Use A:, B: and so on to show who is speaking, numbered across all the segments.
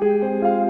A: Música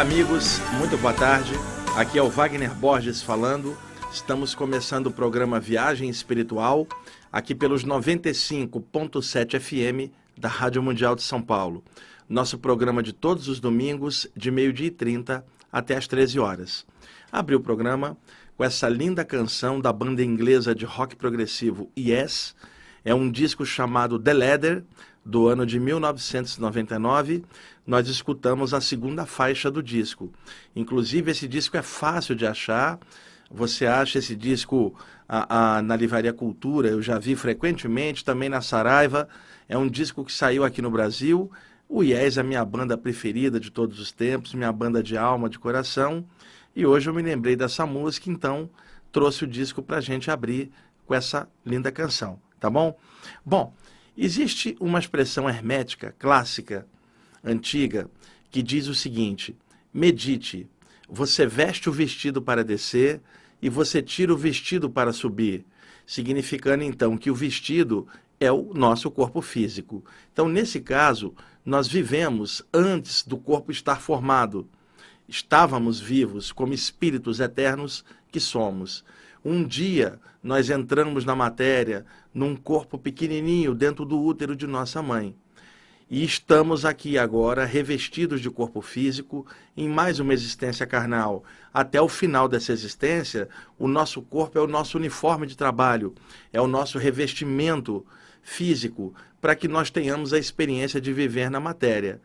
A: Amigos, muito boa tarde. Aqui é o Wagner Borges falando.
B: Estamos começando o programa Viagem Espiritual, aqui pelos 95.7 FM da Rádio Mundial de São Paulo. Nosso programa de todos os domingos, de meio-dia e 30 até as 13 horas. Abri o programa com essa linda canção da banda inglesa de rock progressivo Yes. É um disco chamado The Leather, do ano de 1999. Nós escutamos a segunda faixa do disco. Inclusive, esse disco é fácil de achar você acha esse disco a, a, na Livraria Cultura, eu já vi frequentemente, também na Saraiva. É um disco que saiu aqui no Brasil. O Yes é a minha banda preferida de todos os tempos, minha banda de alma, de coração. E hoje eu me lembrei dessa música, então trouxe o disco para a gente abrir com essa linda canção, tá bom? Bom, existe uma expressão hermética, clássica, antiga, que diz o seguinte: medite, você veste o vestido para descer e você tira o vestido para subir, significando então que o vestido é o nosso corpo físico. Então, nesse caso, nós vivemos antes do corpo estar formado. Estávamos vivos como espíritos eternos que somos. Um dia nós entramos na matéria num corpo pequenininho dentro do útero de nossa mãe. E estamos aqui agora revestidos de corpo físico em mais uma existência carnal. Até o final dessa existência, o nosso corpo é o nosso uniforme de trabalho, é o nosso revestimento físico para que nós tenhamos a experiência de viver na matéria.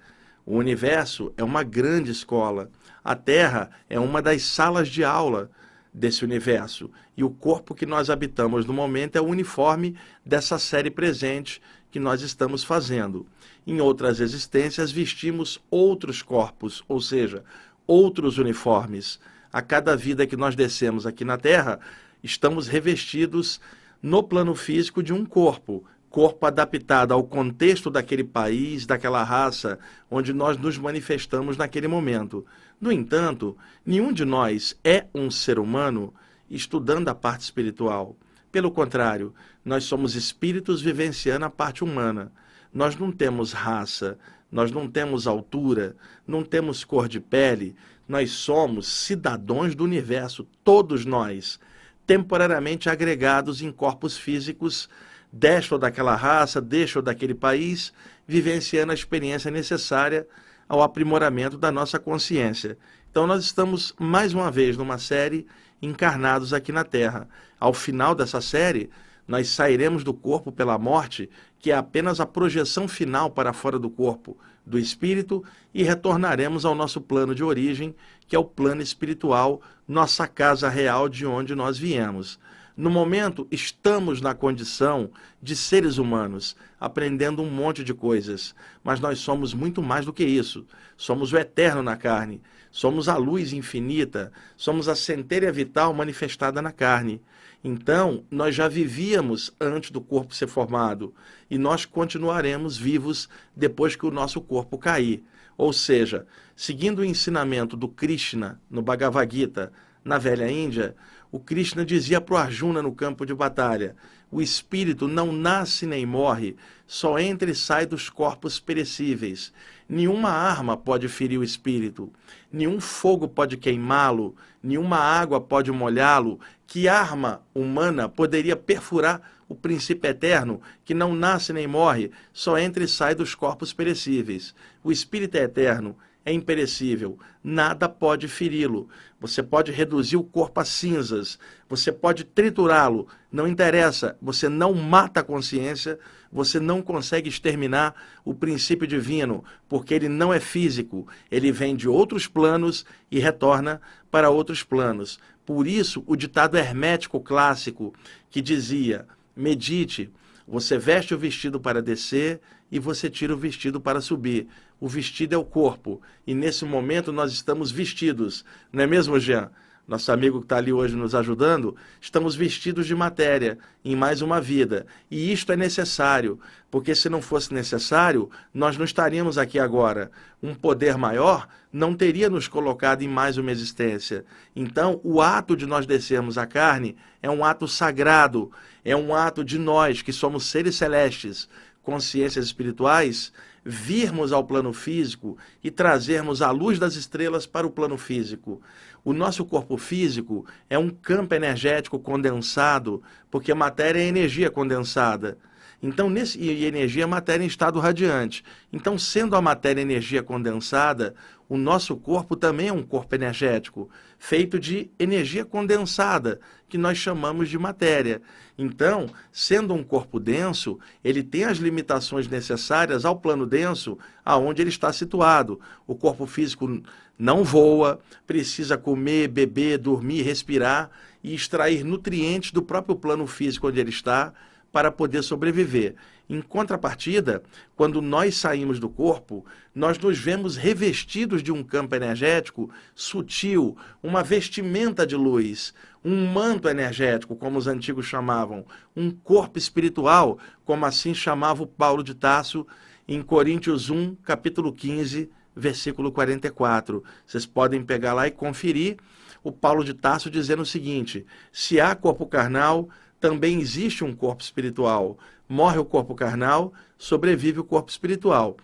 B: O universo é uma grande escola. A Terra é uma das salas de aula desse universo. E o corpo que nós habitamos no momento é o uniforme dessa série presente que nós estamos fazendo. Em outras existências, vestimos outros corpos, ou seja, outros uniformes. A cada vida que nós descemos aqui na Terra, estamos revestidos no plano físico de um corpo, corpo adaptado ao contexto daquele país, daquela raça, onde nós nos manifestamos naquele momento. No entanto, nenhum de nós é um ser humano estudando a parte espiritual. Pelo contrário, nós somos espíritos vivenciando a parte humana. Nós não temos raça, nós não temos altura, não temos cor de pele, nós somos cidadãos do universo, todos nós, temporariamente agregados em corpos físicos desta ou daquela raça, deste ou daquele país, vivenciando a experiência necessária ao aprimoramento da nossa consciência. Então, nós estamos mais uma vez numa série encarnados aqui na Terra. Ao final dessa série, nós sairemos do corpo pela morte, que é apenas a projeção final para fora do corpo do espírito, e retornaremos ao nosso plano de origem, que é o plano espiritual, nossa casa real de onde nós viemos. No momento, estamos na condição de seres humanos, aprendendo um monte de coisas, mas nós somos muito mais do que isso. Somos o eterno na carne, somos a luz infinita, somos a centelha vital manifestada na carne. Então, nós já vivíamos antes do corpo ser formado e nós continuaremos vivos depois que o nosso corpo cair. Ou seja, seguindo o ensinamento do Krishna no Bhagavad Gita, na velha Índia, o Krishna dizia para o Arjuna no campo de batalha: o espírito não nasce nem morre, só entra e sai dos corpos perecíveis. Nenhuma arma pode ferir o espírito, nenhum fogo pode queimá-lo, nenhuma água pode molhá-lo. Que arma humana poderia perfurar o princípio eterno, que não nasce nem morre, só entra e sai dos corpos perecíveis? O espírito é eterno, é imperecível, nada pode feri-lo. Você pode reduzir o corpo a cinzas, você pode triturá-lo, não interessa, você não mata a consciência, você não consegue exterminar o princípio divino, porque ele não é físico, ele vem de outros planos e retorna para outros planos. Por isso, o ditado hermético clássico que dizia: medite, você veste o vestido para descer e você tira o vestido para subir. O vestido é o corpo. E nesse momento nós estamos vestidos. Não é mesmo, Jean? Nosso amigo que está ali hoje nos ajudando, estamos vestidos de matéria em mais uma vida. E isto é necessário, porque se não fosse necessário, nós não estaríamos aqui agora. Um poder maior não teria nos colocado em mais uma existência. Então, o ato de nós descermos a carne é um ato sagrado, é um ato de nós, que somos seres celestes, consciências espirituais, virmos ao plano físico e trazermos a luz das estrelas para o plano físico. O nosso corpo físico é um campo energético condensado, porque a matéria é energia condensada. Então, nesse, e energia é matéria em estado radiante. Então, sendo a matéria energia condensada, o nosso corpo também é um corpo energético, feito de energia condensada, que nós chamamos de matéria. Então, sendo um corpo denso, ele tem as limitações necessárias ao plano denso aonde ele está situado. O corpo físico não voa, precisa comer, beber, dormir, respirar e extrair nutrientes do próprio plano físico onde ele está para poder sobreviver. Em contrapartida, quando nós saímos do corpo, nós nos vemos revestidos de um campo energético sutil, uma vestimenta de luz, um manto energético, como os antigos chamavam, um corpo espiritual, como assim chamava o Paulo de Tasso em Coríntios 1, capítulo 15, versículo 44. Vocês podem pegar lá e conferir o Paulo de Tasso dizendo o seguinte: se há corpo carnal, também existe um corpo espiritual. Morre o corpo carnal, sobrevive o corpo espiritual.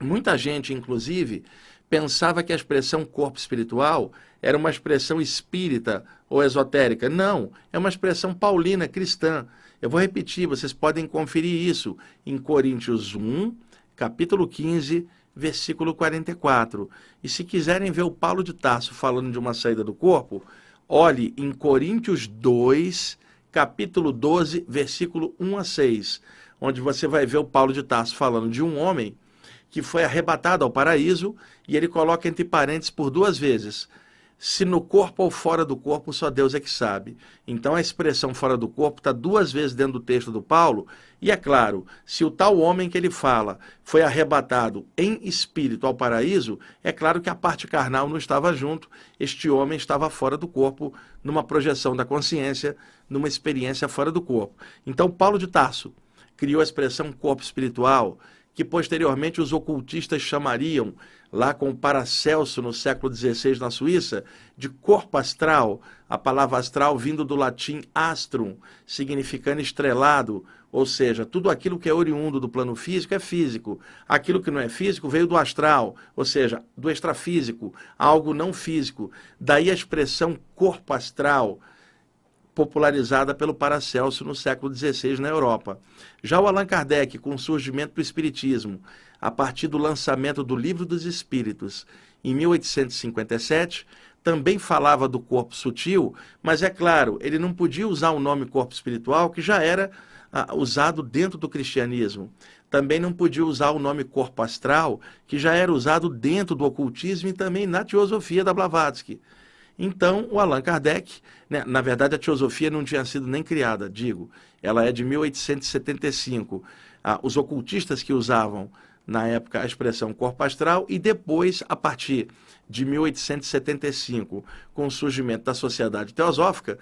B: Muita gente, inclusive, pensava que a expressão corpo espiritual era uma expressão espírita ou esotérica. Não, é uma expressão paulina, cristã. Eu vou repetir, vocês podem conferir isso em Coríntios 1, capítulo 15, versículo 44. E se quiserem ver o Paulo de Tarso falando de uma saída do corpo, olhe em Coríntios 2, capítulo 12, versículo 1 a 6, onde você vai ver o Paulo de Tarso falando de um homem que foi arrebatado ao paraíso e ele coloca entre parênteses por duas vezes se no corpo ou fora do corpo, só Deus é que sabe. Então a expressão fora do corpo está duas vezes dentro do texto do Paulo, e é claro, se o tal homem que ele fala foi arrebatado em espírito ao paraíso, é claro que a parte carnal não estava junto, este homem estava fora do corpo, numa projeção da consciência, numa experiência fora do corpo. Então Paulo de Tarso criou a expressão corpo espiritual, que posteriormente os ocultistas chamariam lá com Paracelso no século XVI na Suíça, de corpo astral, a palavra astral vindo do latim astrum, significando estrelado, ou seja, tudo aquilo que é oriundo do plano físico é físico, aquilo que não é físico veio do astral, ou seja, do extrafísico, algo não físico. Daí a expressão corpo astral, popularizada pelo Paracelso no século XVI na Europa. Já o Allan Kardec, com o surgimento do Espiritismo, a partir do lançamento do Livro dos Espíritos, em 1857, também falava do corpo sutil, mas é claro, ele não podia usar o nome corpo espiritual, que já era ah, usado dentro do cristianismo. Também não podia usar o nome corpo astral, que já era usado dentro do ocultismo e também na teosofia da Blavatsky. Então, o Allan Kardec, né, na verdade, a teosofia não tinha sido nem criada, digo, ela é de 1875. Ah, os ocultistas que usavam na época, a expressão corpo astral, e depois, a partir de 1875, com o surgimento da sociedade teosófica,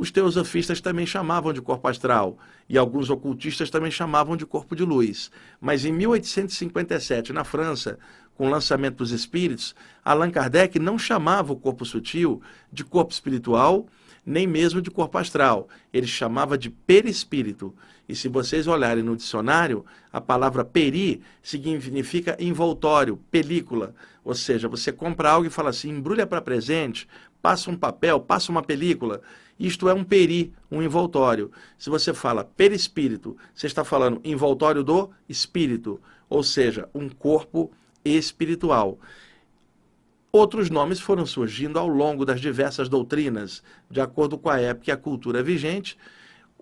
B: os teosofistas também chamavam de corpo astral e alguns ocultistas também chamavam de corpo de luz. Mas em 1857, na França, com o lançamento dos espíritos, Allan Kardec não chamava o corpo sutil de corpo espiritual, nem mesmo de corpo astral. Ele chamava de perispírito. E se vocês olharem no dicionário, a palavra peri significa envoltório, película. Ou seja, você compra algo e fala assim, embrulha para presente, passa um papel, passa uma película. Isto é um peri, um envoltório. Se você fala perispírito, você está falando envoltório do espírito, ou seja, um corpo espiritual. Outros nomes foram surgindo ao longo das diversas doutrinas, de acordo com a época e a cultura vigente,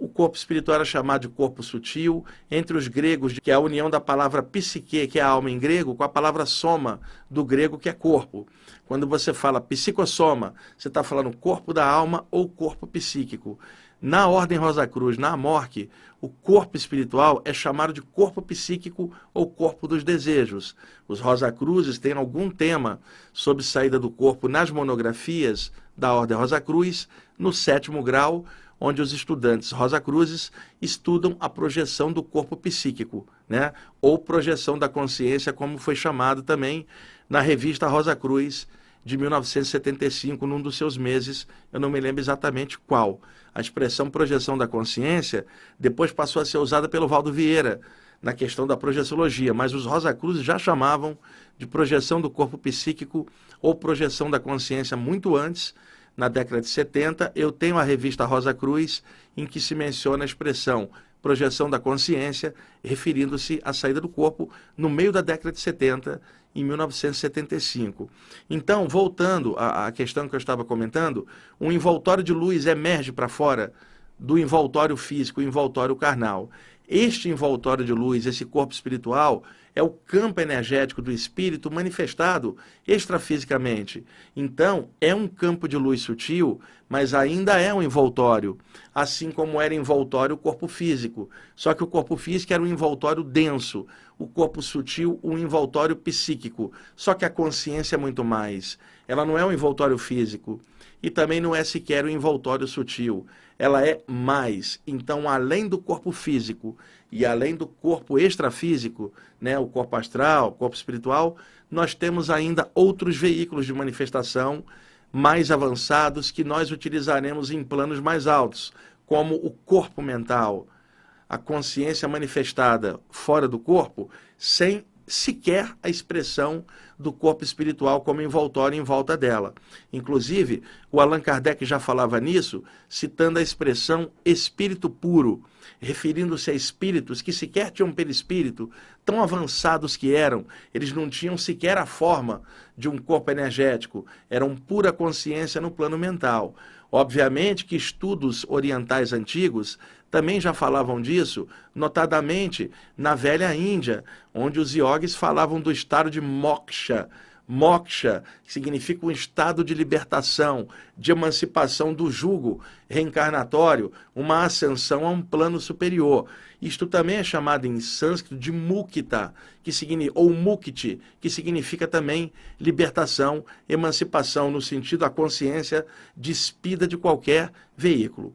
B: o corpo espiritual era chamado de corpo sutil, entre os gregos, que é a união da palavra psique, que é a alma em grego, com a palavra soma, do grego, que é corpo. Quando você fala psicossoma, você está falando corpo da alma ou corpo psíquico. Na Ordem Rosa Cruz, na Amorque, o corpo espiritual é chamado de corpo psíquico ou corpo dos desejos. Os Rosa Cruzes têm algum tema sobre saída do corpo nas monografias da Ordem Rosa Cruz, no sétimo grau, onde os estudantes Rosa Cruzes estudam a projeção do corpo psíquico, né? ou projeção da consciência, como foi chamado também na revista Rosa Cruz de 1975, num dos seus meses, eu não me lembro exatamente qual. A expressão projeção da consciência depois passou a ser usada pelo Valdo Vieira, na questão da projeciologia, mas os Rosa Cruz já chamavam de projeção do corpo psíquico ou projeção da consciência muito antes, na década de 70. Eu tenho a revista Rosa Cruz, em que se menciona a expressão projeção da consciência, referindo-se à saída do corpo no meio da década de 70, em 1975. Então, voltando à, questão que eu estava comentando, um envoltório de luz emerge para fora do envoltório físico, o envoltório carnal. Este envoltório de luz, esse corpo espiritual, é o campo energético do espírito manifestado extrafisicamente. Então, é um campo de luz sutil, mas ainda é um envoltório, assim como era envoltório o corpo físico. Só que o corpo físico era um envoltório denso, o corpo sutil um envoltório psíquico. Só que a consciência é muito mais. Ela não é um envoltório físico e também não é sequer um envoltório sutil ela é mais. Então, além do corpo físico e além do corpo extrafísico, né, o corpo astral, o corpo espiritual, nós temos ainda outros veículos de manifestação mais avançados que nós utilizaremos em planos mais altos, como o corpo mental, a consciência manifestada fora do corpo, sem sequer a expressão do corpo espiritual como envoltório em volta dela. Inclusive, o Allan Kardec já falava nisso, citando a expressão espírito puro, referindo-se a espíritos que sequer tinham perispírito, tão avançados que eram, eles não tinham sequer a forma de um corpo energético, eram pura consciência no plano mental. Obviamente que estudos orientais antigos também já falavam disso, notadamente na velha Índia, onde os iogues falavam do estado de moksha. Moksha significa um estado de libertação, de emancipação do jugo reencarnatório, uma ascensão a um plano superior. Isto também é chamado em sânscrito de mukta, que significa, ou mukti, que significa também libertação, emancipação, no sentido da consciência despida de qualquer veículo.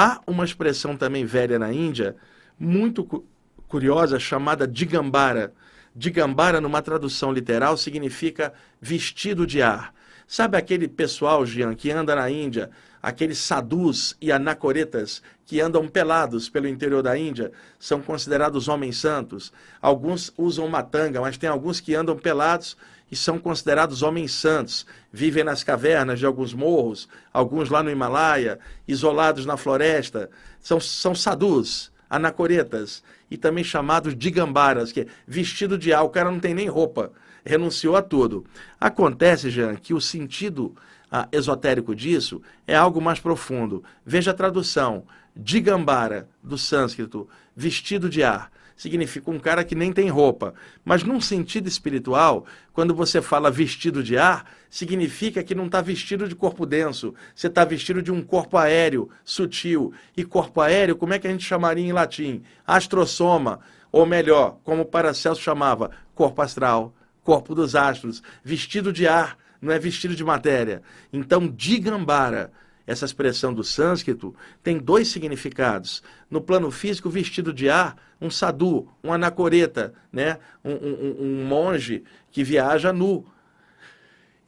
B: Há uma expressão também velha na Índia, muito cu curiosa, chamada Digambara. Digambara, numa tradução literal, significa vestido de ar. Sabe aquele pessoal, Jean, que anda na Índia, aqueles sadhus e anacoretas que andam pelados pelo interior da Índia, são considerados homens santos. Alguns usam matanga, mas tem alguns que andam pelados e são considerados homens santos, vivem nas cavernas de alguns morros, alguns lá no Himalaia, isolados na floresta, são, são sadhus, anacoretas, e também chamados de gambaras, que é vestido de ar, o cara não tem nem roupa, renunciou a tudo. Acontece, Jean, que o sentido ah, esotérico disso é algo mais profundo. Veja a tradução, digambara, do sânscrito, vestido de ar significa um cara que nem tem roupa. Mas num sentido espiritual, quando você fala vestido de ar, significa que não está vestido de corpo denso, você está vestido de um corpo aéreo, sutil. E corpo aéreo, como é que a gente chamaria em latim? Astrosoma, ou melhor, como Paracelso chamava, corpo astral, corpo dos astros, vestido de ar, não é vestido de matéria. Então, digambara essa expressão do sânscrito tem dois significados. No plano físico, vestido de ar, um sadhu, um anacoreta, né? um, um, um monge que viaja nu.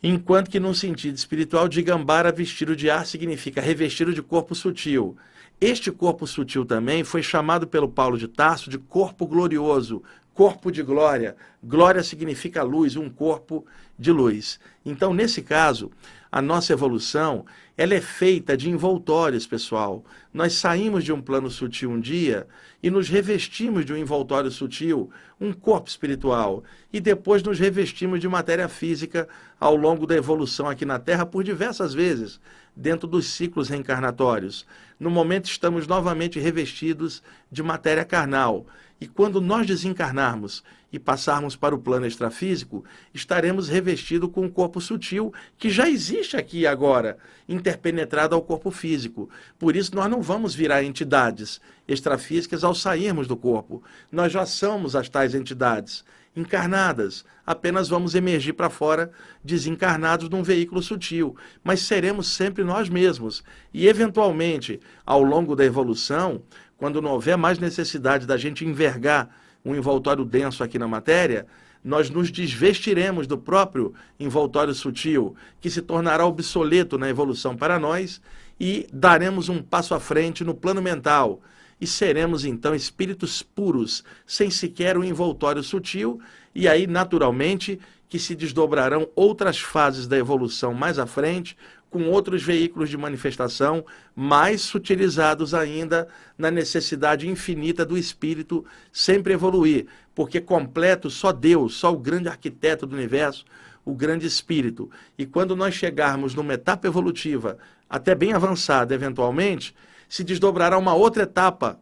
B: Enquanto que, num sentido espiritual, de gambara vestido de ar significa revestido de corpo sutil. Este corpo sutil também foi chamado pelo Paulo de Tarso de corpo glorioso, corpo de glória. Glória significa luz, um corpo de luz. Então, nesse caso, a nossa evolução, ela é feita de envoltórios, pessoal. Nós saímos de um plano sutil um dia e nos revestimos de um envoltório sutil, um corpo espiritual, e depois nos revestimos de matéria física ao longo da evolução aqui na Terra por diversas vezes, dentro dos ciclos reencarnatórios. No momento estamos novamente revestidos de matéria carnal. E quando nós desencarnarmos e passarmos para o plano extrafísico, estaremos revestidos com um corpo sutil que já existe aqui agora, interpenetrado ao corpo físico. Por isso, nós não vamos virar entidades extrafísicas ao sairmos do corpo. Nós já somos as tais entidades encarnadas. Apenas vamos emergir para fora desencarnados num veículo sutil, mas seremos sempre nós mesmos. E, eventualmente, ao longo da evolução, quando não houver mais necessidade da gente envergar um envoltório denso aqui na matéria, nós nos desvestiremos do próprio envoltório sutil, que se tornará obsoleto na evolução para nós, e daremos um passo à frente no plano mental. E seremos então espíritos puros, sem sequer um envoltório sutil, e aí, naturalmente, que se desdobrarão outras fases da evolução mais à frente, com outros veículos de manifestação mais sutilizados ainda na necessidade infinita do espírito sempre evoluir, porque completo só Deus, só o grande arquiteto do universo, o grande espírito. E quando nós chegarmos numa etapa evolutiva, até bem avançada eventualmente, se desdobrará uma outra etapa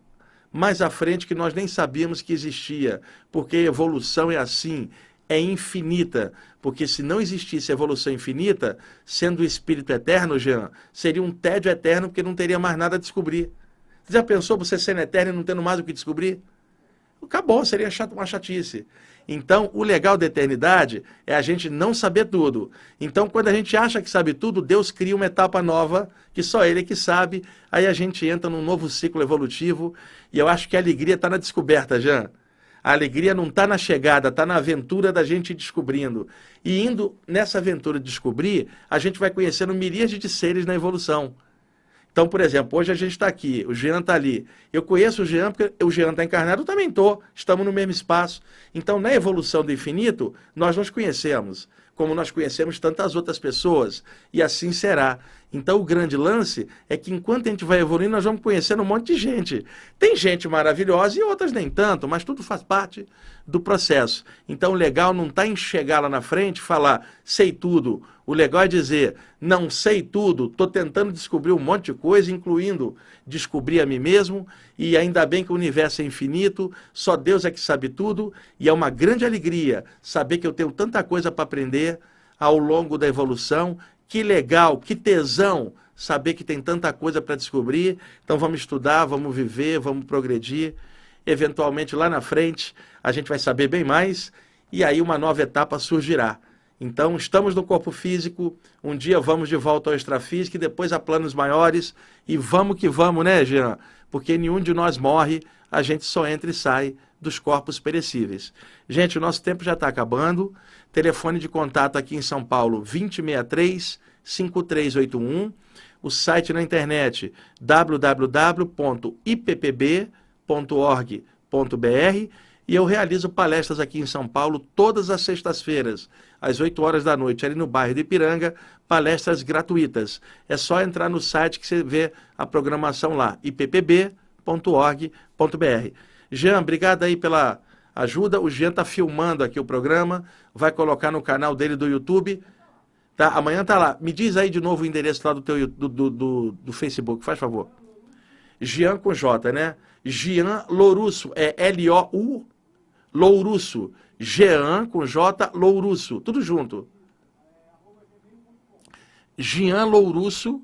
B: mais à frente que nós nem sabíamos que existia, porque a evolução é assim, é infinita. Porque se não existisse evolução infinita, sendo o espírito eterno, Jean, seria um tédio eterno porque não teria mais nada a descobrir. Já pensou você sendo eterno e não tendo mais o que descobrir? Acabou, seria uma chatice. Então, o legal da eternidade é a gente não saber tudo. Então, quando a gente acha que sabe tudo, Deus cria uma etapa nova, que só Ele é que sabe. Aí a gente entra num novo ciclo evolutivo. E eu acho que a alegria está na descoberta, Jean. A alegria não está na chegada, está na aventura da gente descobrindo. E indo nessa aventura de descobrir, a gente vai conhecendo miríades de seres na evolução. Então, por exemplo, hoje a gente está aqui, o Jean está ali. Eu conheço o Jean porque o Jean está encarnado, eu também estou. Estamos no mesmo espaço. Então, na evolução do infinito, nós nos conhecemos, como nós conhecemos tantas outras pessoas. E assim será. Então, o grande lance é que enquanto a gente vai evoluindo, nós vamos conhecendo um monte de gente. Tem gente maravilhosa e outras nem tanto, mas tudo faz parte do processo. Então, o legal não está em chegar lá na frente e falar, sei tudo. O legal é dizer, não sei tudo, estou tentando descobrir um monte de coisa, incluindo descobrir a mim mesmo, e ainda bem que o universo é infinito, só Deus é que sabe tudo, e é uma grande alegria saber que eu tenho tanta coisa para aprender ao longo da evolução que legal, que tesão saber que tem tanta coisa para descobrir. Então vamos estudar, vamos viver, vamos progredir. Eventualmente lá na frente a gente vai saber bem mais e aí uma nova etapa surgirá. Então estamos no corpo físico, um dia vamos de volta ao extrafísico e depois a planos maiores e vamos que vamos, né, Jean? Porque nenhum de nós morre, a gente só entra e sai dos corpos perecíveis. Gente, o nosso tempo já está acabando. Telefone de contato aqui em São Paulo, 2063 5381. O site na internet, www.ippb.org.br. E eu realizo palestras aqui em São Paulo todas as sextas-feiras, às 8 horas da noite, ali no bairro de Ipiranga, palestras gratuitas. É só entrar no site que você vê a programação lá, ippb.org.br. Jean, obrigado aí pela ajuda. O Jean está filmando aqui o programa, vai colocar no canal dele do YouTube. Tá? Amanhã tá lá. Me diz aí de novo o endereço lá do teu do, do, do, do Facebook, faz favor. Jean com J, né? Jean Lourusso, é L-O-U Lourusso. Jean com J Lourusso, tudo junto. Jean Lourusso,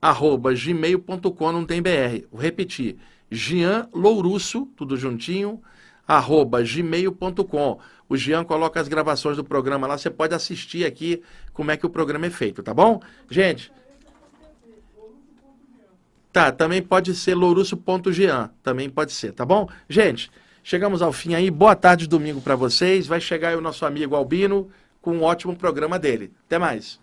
B: arroba gmail.com, não tem BR. Vou repetir. Jean Lourusso, tudo juntinho, arroba gmail.com. O Jean coloca as gravações do programa lá, você pode assistir aqui como é que o programa é feito, tá bom? Gente. Tá, também pode ser lourusso.jean, também pode ser, tá bom? Gente, chegamos ao fim aí. Boa tarde de domingo para vocês. Vai chegar aí o nosso amigo Albino com um ótimo programa dele. Até mais.